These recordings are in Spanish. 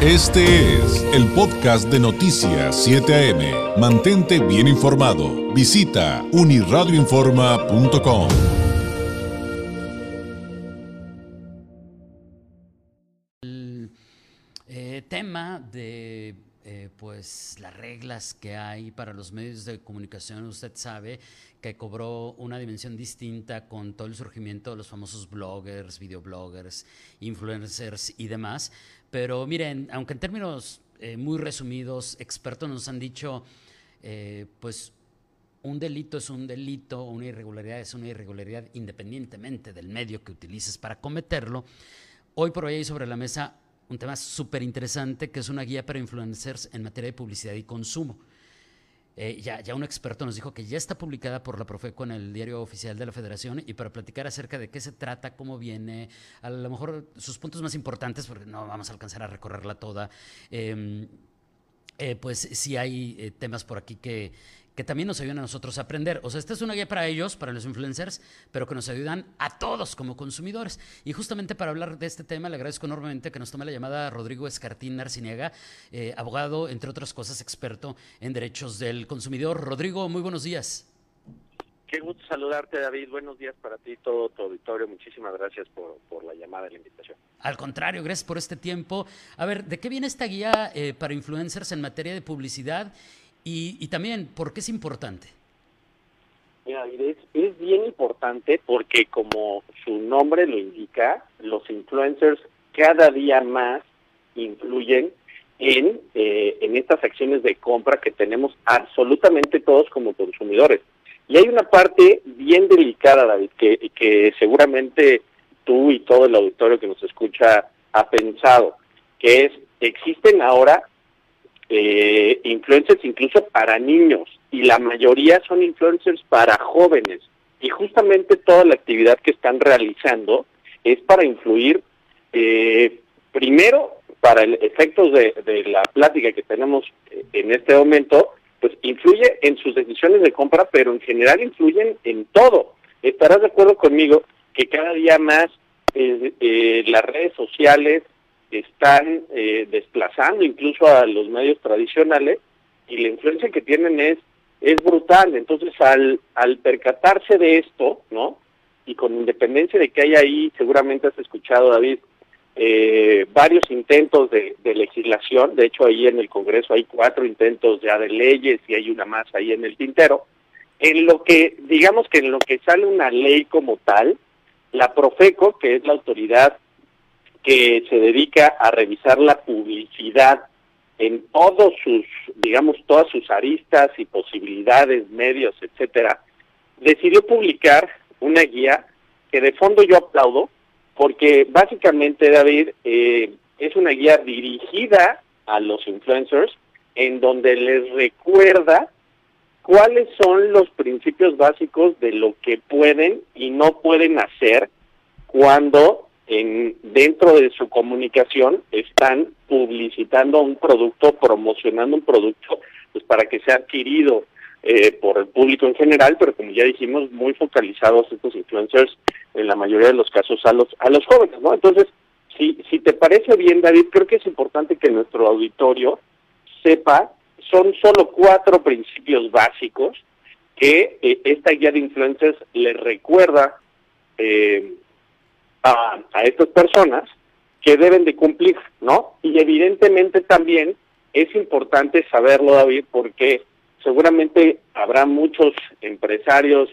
Este es el podcast de Noticias 7 AM. Mantente bien informado. Visita uniradioinforma.com. El eh, tema de eh, pues las reglas que hay para los medios de comunicación, usted sabe que cobró una dimensión distinta con todo el surgimiento de los famosos bloggers, videobloggers, influencers y demás. Pero miren, aunque en términos eh, muy resumidos, expertos nos han dicho, eh, pues un delito es un delito, una irregularidad es una irregularidad independientemente del medio que utilices para cometerlo. Hoy por hoy hay sobre la mesa un tema súper interesante que es una guía para influencers en materia de publicidad y consumo. Eh, ya, ya un experto nos dijo que ya está publicada por la Profeco en el diario oficial de la Federación y para platicar acerca de qué se trata, cómo viene, a lo mejor sus puntos más importantes, porque no vamos a alcanzar a recorrerla toda. Em, eh, pues sí hay eh, temas por aquí que, que también nos ayudan a nosotros a aprender. O sea, esta es una guía para ellos, para los influencers, pero que nos ayudan a todos como consumidores. Y justamente para hablar de este tema, le agradezco enormemente que nos tome la llamada Rodrigo Escartín Narciniega, eh, abogado, entre otras cosas, experto en derechos del consumidor. Rodrigo, muy buenos días. Qué gusto saludarte, David. Buenos días para ti, todo tu auditorio. Muchísimas gracias por, la llamada y la invitación. Al contrario, gracias por este tiempo. A ver, ¿de qué viene esta guía eh, para influencers en materia de publicidad y, también, ¿por qué es importante? Es bien importante porque como su nombre lo indica, los influencers cada día más influyen en, eh, en estas acciones de compra que tenemos absolutamente todos como consumidores. Y hay una parte bien delicada, David, que, que seguramente tú y todo el auditorio que nos escucha ha pensado, que es, existen ahora eh, influencers incluso para niños y la mayoría son influencers para jóvenes. Y justamente toda la actividad que están realizando es para influir eh, primero para el efectos de, de la plática que tenemos eh, en este momento pues influye en sus decisiones de compra pero en general influyen en todo. Estarás de acuerdo conmigo que cada día más eh, las redes sociales están eh, desplazando incluso a los medios tradicionales y la influencia que tienen es es brutal. Entonces, al, al percatarse de esto, ¿no? Y con independencia de que hay ahí, seguramente has escuchado, David, eh, varios intentos de, de, legislación, de hecho ahí en el Congreso hay cuatro intentos ya de leyes y hay una más ahí en el tintero, en lo que, digamos que en lo que sale una ley como tal, la Profeco, que es la autoridad que se dedica a revisar la publicidad en todos sus, digamos, todas sus aristas y posibilidades, medios, etcétera, decidió publicar una guía que de fondo yo aplaudo, porque básicamente, David, eh, es una guía dirigida a los influencers, en donde les recuerda cuáles son los principios básicos de lo que pueden y no pueden hacer cuando en, dentro de su comunicación están publicitando un producto, promocionando un producto, pues para que sea adquirido eh, por el público en general, pero como ya dijimos, muy focalizados estos influencers en la mayoría de los casos a los a los jóvenes, ¿no? Entonces, si si te parece bien, David, creo que es importante que nuestro auditorio sepa son solo cuatro principios básicos que eh, esta guía de influencers les recuerda eh, a, estas personas que deben de cumplir, ¿no? Y evidentemente también es importante saberlo, David, porque seguramente habrá muchos empresarios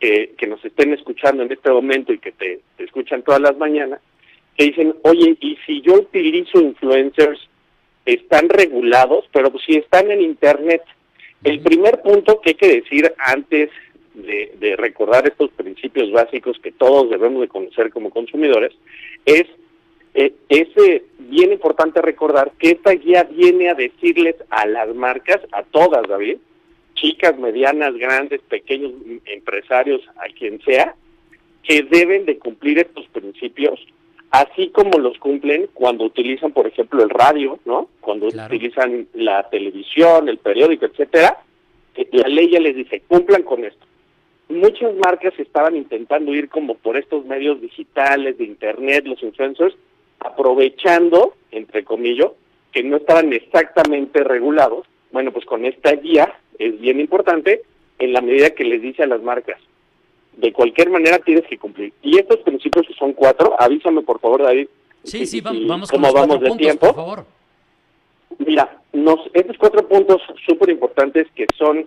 que, que nos estén escuchando en este momento y que te, te escuchan todas las mañanas, que dicen, oye, y si yo utilizo influencers, están regulados, pero si están en Internet. El primer punto que hay que decir antes de, recordar estos principios básicos que todos debemos de conocer como consumidores, es, eh, es eh, bien importante recordar que esta guía viene a decirles a las marcas, a todas, David, chicas, medianas, grandes, pequeños empresarios, a quien sea, que deben de cumplir estos principios, así como los cumplen cuando utilizan, por ejemplo, el radio, ¿no? Cuando utilizan la televisión, el periódico, etcétera, la ley ya les dice, cumplan con esto muchas marcas estaban intentando ir como por estos medios digitales, de internet, los influencers, aprovechando, entre comillas, que no estaban exactamente regulados. Bueno, pues con esta guía es bien importante en la medida que les dice a las marcas, de cualquier manera tienes que cumplir. Y estos principios son cuatro, avísame por favor David. Sí, sí, vamos con los vamos de tiempo. por favor. Mira, nos, estos cuatro puntos súper importantes que son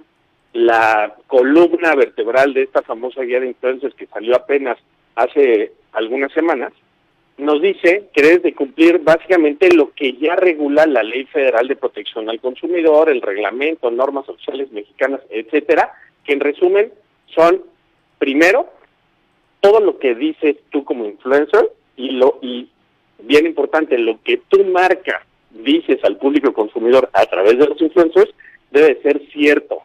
la columna vertebral de esta famosa guía de influencers que salió apenas hace algunas semanas, nos dice que debes de cumplir básicamente lo que ya regula la Ley Federal de Protección al Consumidor, el reglamento, normas sociales mexicanas, etcétera, que en resumen son primero todo lo que dices tú como influencer y lo y bien importante lo que tu marca dices al público consumidor a través de los influencers debe ser cierto.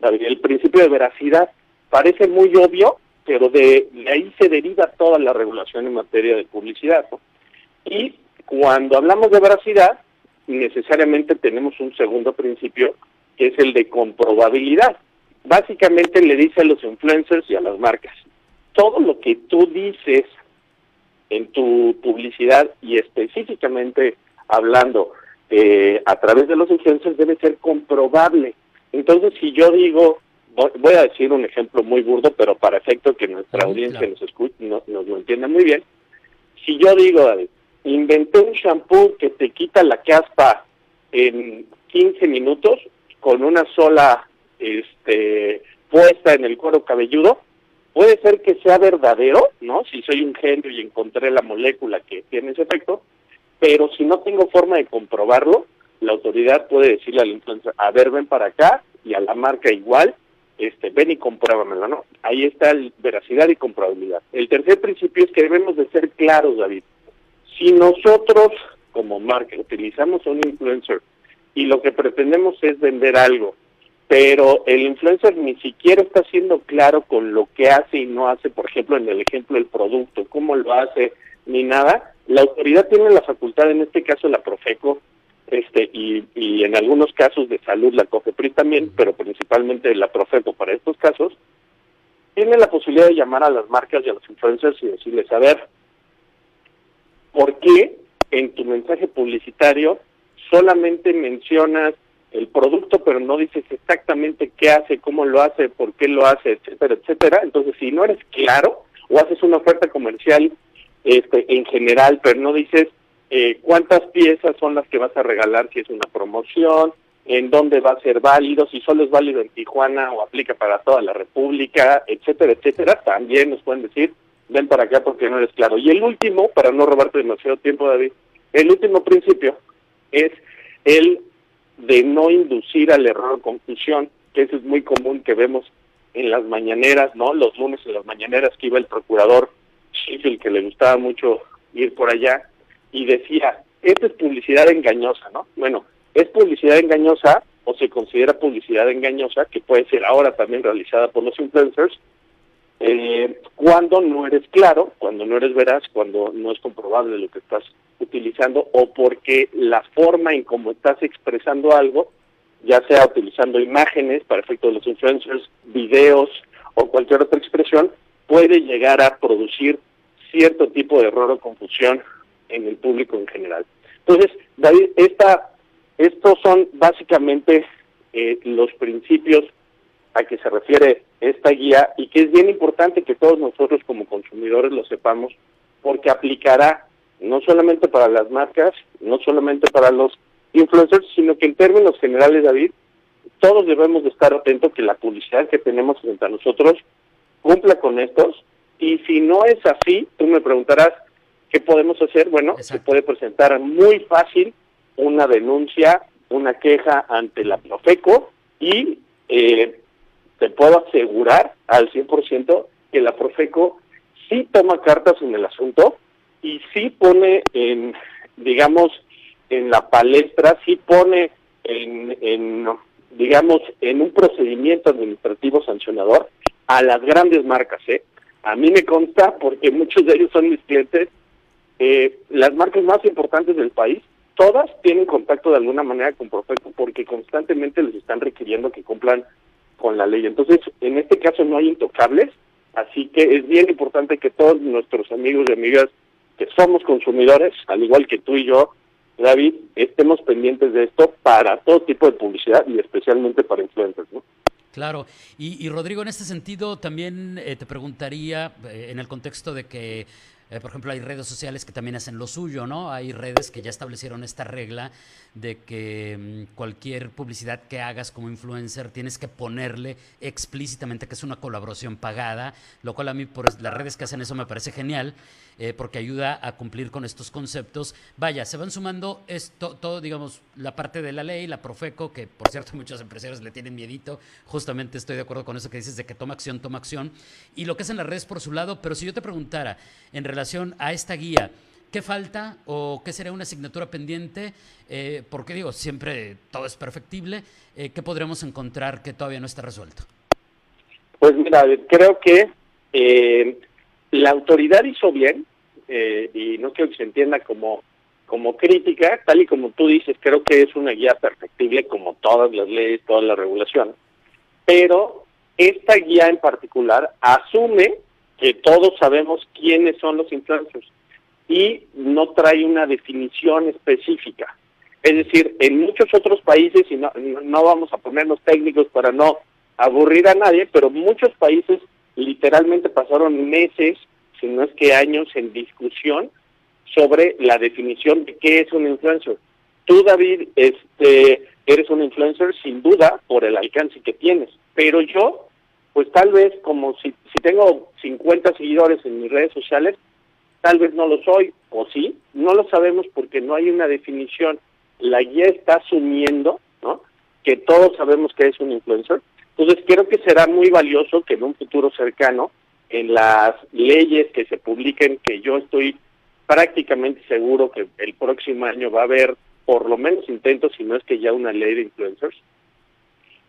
El principio de veracidad parece muy obvio, pero de, ahí se deriva toda la regulación en materia de publicidad. Y cuando hablamos de veracidad, necesariamente tenemos un segundo principio, que es el de comprobabilidad. Básicamente le dice a los influencers y a las marcas, todo lo que tú dices en tu publicidad y específicamente hablando eh, a través de los influencers debe ser comprobable. Entonces, si yo digo voy a decir un ejemplo muy burdo, pero para efecto que nuestra audiencia nos escuche, nos lo entienda muy bien. Si yo digo, inventé un shampoo que te quita la caspa en 15 minutos con una sola este, puesta en el cuero cabelludo, puede ser que sea verdadero, ¿no? Si soy un genio y encontré la molécula que tiene ese efecto, pero si no tengo forma de comprobarlo, la autoridad puede decirle al influencer, a ver, ven para acá, y a la marca igual, este, ven y compruébamelo, ¿no? Ahí está el veracidad y comprobabilidad. El tercer principio es que debemos de ser claros, David. Si nosotros como marca utilizamos un influencer y lo que pretendemos es vender algo, pero el influencer ni siquiera está siendo claro con lo que hace y no hace, por ejemplo, en el ejemplo del producto, cómo lo hace, ni nada, la autoridad tiene la facultad, en este caso la Profeco, este y, y en algunos casos de salud la COFEPRIS también, pero principalmente la Profeco para estos casos, tiene la posibilidad de llamar a las marcas y a los influencers y decirles, a ver, ¿por qué en tu mensaje publicitario solamente mencionas el producto, pero no dices exactamente qué hace, cómo lo hace, por qué lo hace, etcétera, etcétera? Entonces, si no eres claro o haces una oferta comercial este, en general, pero no dices eh, cuántas piezas son las que vas a regalar si es una promoción, en dónde va a ser válido, si solo es válido en Tijuana o aplica para toda la República, etcétera, etcétera, también nos pueden decir, ven para acá porque no eres claro. Y el último, para no robarte demasiado tiempo, David, el último principio es el de no inducir al error o confusión, que eso es muy común que vemos en las mañaneras, ¿no? Los lunes en las mañaneras que iba el procurador Sheffield, que le gustaba mucho ir por allá, y decía, esta es publicidad engañosa, ¿no? Bueno, es publicidad engañosa o se considera publicidad engañosa, que puede ser ahora también realizada por los influencers, eh, cuando no eres claro, cuando no eres veraz, cuando no es comprobable lo que estás utilizando o porque la forma en cómo estás expresando algo, ya sea utilizando imágenes para efecto de los influencers, videos o cualquier otra expresión, puede llegar a producir cierto tipo de error o confusión en el público en general. Entonces, David, esta, estos son básicamente eh, los principios a que se refiere esta guía y que es bien importante que todos nosotros como consumidores lo sepamos porque aplicará no solamente para las marcas, no solamente para los influencers, sino que en términos generales, David, todos debemos de estar atentos que la publicidad que tenemos frente a nosotros cumpla con estos y si no es así, tú me preguntarás, ¿Qué podemos hacer? Bueno, se puede presentar muy fácil una denuncia, una queja ante la Profeco y eh, te puedo asegurar al 100% que la Profeco sí toma cartas en el asunto y sí pone en, digamos, en la palestra, sí pone en, en digamos, en un procedimiento administrativo sancionador a las grandes marcas, ¿eh? A mí me consta, porque muchos de ellos son mis clientes, eh, las marcas más importantes del país, todas tienen contacto de alguna manera con Profeco porque constantemente les están requiriendo que cumplan con la ley. Entonces, en este caso no hay intocables, así que es bien importante que todos nuestros amigos y amigas que somos consumidores, al igual que tú y yo, David, estemos pendientes de esto para todo tipo de publicidad y especialmente para influencers. Claro, y, Rodrigo, en este sentido también eh, te preguntaría, eh, en el contexto de que eh, por ejemplo, hay redes sociales que también hacen lo suyo, ¿no? Hay redes que ya establecieron esta regla de que mm, cualquier publicidad que hagas como influencer tienes que ponerle explícitamente que es una colaboración pagada, lo cual a mí por las redes que hacen eso me parece genial, eh, porque ayuda a cumplir con estos conceptos. Vaya, se van sumando esto, todo, digamos, la parte de la ley, la Profeco, que por cierto muchos empresarios le tienen miedito, justamente estoy de acuerdo con eso que dices de que toma acción, toma acción, y lo que hacen las redes por su lado, pero si yo te preguntara en relación a esta guía, ¿Qué falta o qué sería una asignatura pendiente? Eh, porque digo, siempre todo es perfectible. Eh, ¿Qué podremos encontrar que todavía no está resuelto? Pues mira, creo que eh, la autoridad hizo bien, eh, y no quiero que se entienda como, como crítica, tal y como tú dices, creo que es una guía perfectible como todas las leyes, toda la regulación, pero esta guía en particular asume que todos sabemos quiénes son los influencers y no trae una definición específica. Es decir, en muchos otros países, y no, no vamos a ponernos técnicos para no aburrir a nadie, pero muchos países literalmente pasaron meses, si no es que años, en discusión sobre la definición de qué es un influencer. Tú, David, este, eres un influencer sin duda por el alcance que tienes, pero yo, pues tal vez como si, si tengo 50 seguidores en mis redes sociales, tal vez no lo soy, o sí, no lo sabemos porque no hay una definición. La guía está asumiendo, ¿no? Que todos sabemos que es un influencer. Entonces creo que será muy valioso que en un futuro cercano, en las leyes que se publiquen, que yo estoy prácticamente seguro que el próximo año va a haber por lo menos intentos, si no es que ya una ley de influencers,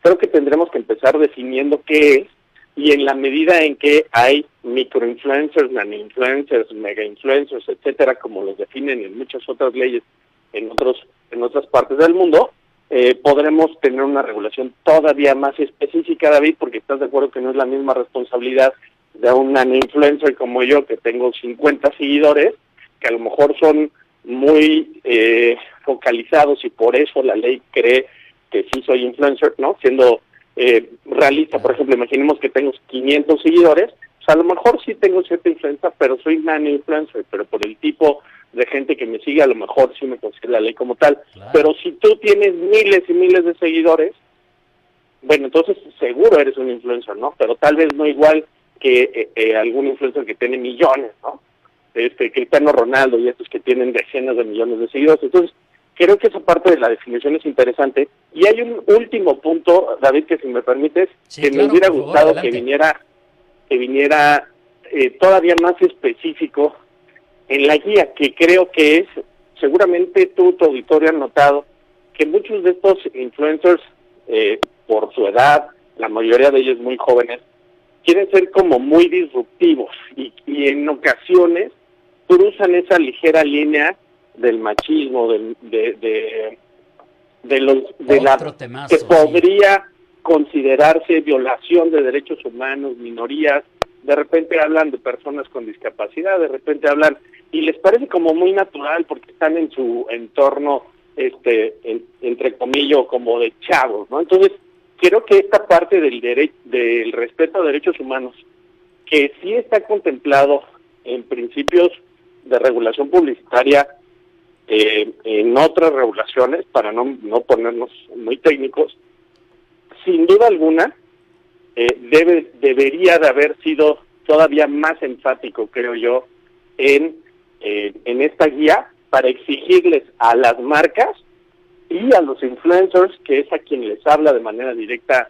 creo que tendremos que empezar definiendo qué es y en la medida en que hay microinfluencers, nano-influencers, mega-influencers, etcétera, como los definen en muchas otras leyes en otros en otras partes del mundo, eh, podremos tener una regulación todavía más específica, David, porque estás de acuerdo que no es la misma responsabilidad de un nano-influencer como yo, que tengo 50 seguidores, que a lo mejor son muy eh, focalizados y por eso la ley cree que sí soy influencer, ¿no? Siendo eh, realista, por ejemplo, imaginemos que tengo 500 seguidores, pues a lo mejor sí tengo cierta influencia, pero soy nano influencer, pero por el tipo de gente que me sigue, a lo mejor sí me considera la ley como tal. Pero si tú tienes miles y miles de seguidores, bueno, entonces seguro eres un influencer, ¿no? Pero tal vez no igual que eh, eh, algún influencer que tiene millones, ¿no? Este, Cristiano Ronaldo y estos que tienen decenas de millones de seguidores. Entonces, creo que esa parte de la definición es interesante. Y hay un último punto, David, que si me permites, que me hubiera gustado que viniera, que viniera eh, todavía más específico en la guía, que creo que es, seguramente tú, tu auditorio, han notado que muchos de estos influencers, eh, por su edad, la mayoría de ellos muy jóvenes, quieren ser como muy disruptivos y, y en ocasiones cruzan esa ligera línea del machismo, del, de, de, los de la que podría considerarse violación de derechos humanos, minorías, de repente hablan de personas con discapacidad, de repente hablan y les parece como muy natural porque están en su entorno este entre comillas como de chavos, ¿no? Entonces, creo que esta parte del derecho del respeto a derechos humanos que sí está contemplado en principios de regulación publicitaria eh, en otras regulaciones, para no, no ponernos muy técnicos, sin duda alguna, eh, debe, debería de haber sido todavía más enfático, creo yo, en, eh, en esta guía para exigirles a las marcas y a los influencers, que es a quien les habla de manera directa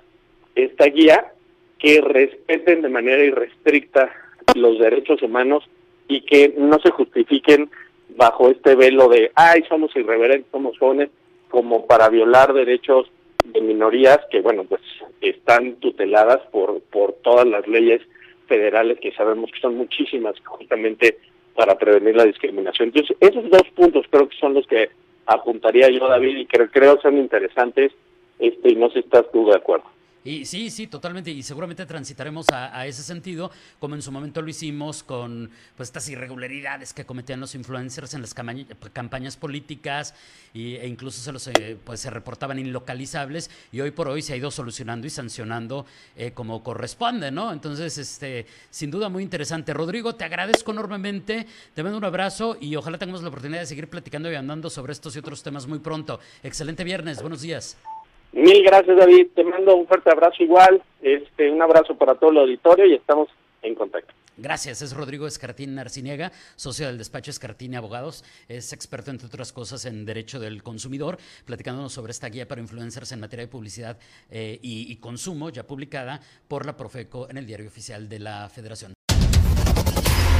esta guía, que respeten de manera irrestricta los derechos humanos y que no se justifiquen bajo este velo de, ay, somos irreverentes, somos jóvenes, como para violar derechos de minorías que, bueno, pues están tuteladas por, por todas las leyes federales que sabemos que son muchísimas justamente para prevenir la discriminación. Entonces, esos dos puntos creo que son los que apuntaría yo, David, y que creo son interesantes, este, y no sé si estás tú de acuerdo. Y sí, sí, totalmente. Y seguramente transitaremos a, ese sentido, como en su momento lo hicimos con pues, estas irregularidades que cometían los influencers en las campañas políticas e incluso se los eh, pues se reportaban inlocalizables y hoy por hoy se ha ido solucionando y sancionando eh, como corresponde, ¿no? Entonces, este, sin duda muy interesante. Rodrigo, te agradezco enormemente, te mando un abrazo y ojalá tengamos la oportunidad de seguir platicando y andando sobre estos y otros temas muy pronto. Excelente viernes, buenos días. Mil gracias, David. Te mando un fuerte abrazo igual. Este, un abrazo para todo el auditorio y estamos en contacto. Gracias, es Rodrigo Escartín Arciniega, socio del despacho Escartín Abogados. Es experto, entre otras cosas, en derecho del consumidor, platicándonos sobre esta guía para influencers en materia de publicidad eh, y, y consumo, ya publicada por la Profeco en el diario oficial de la Federación.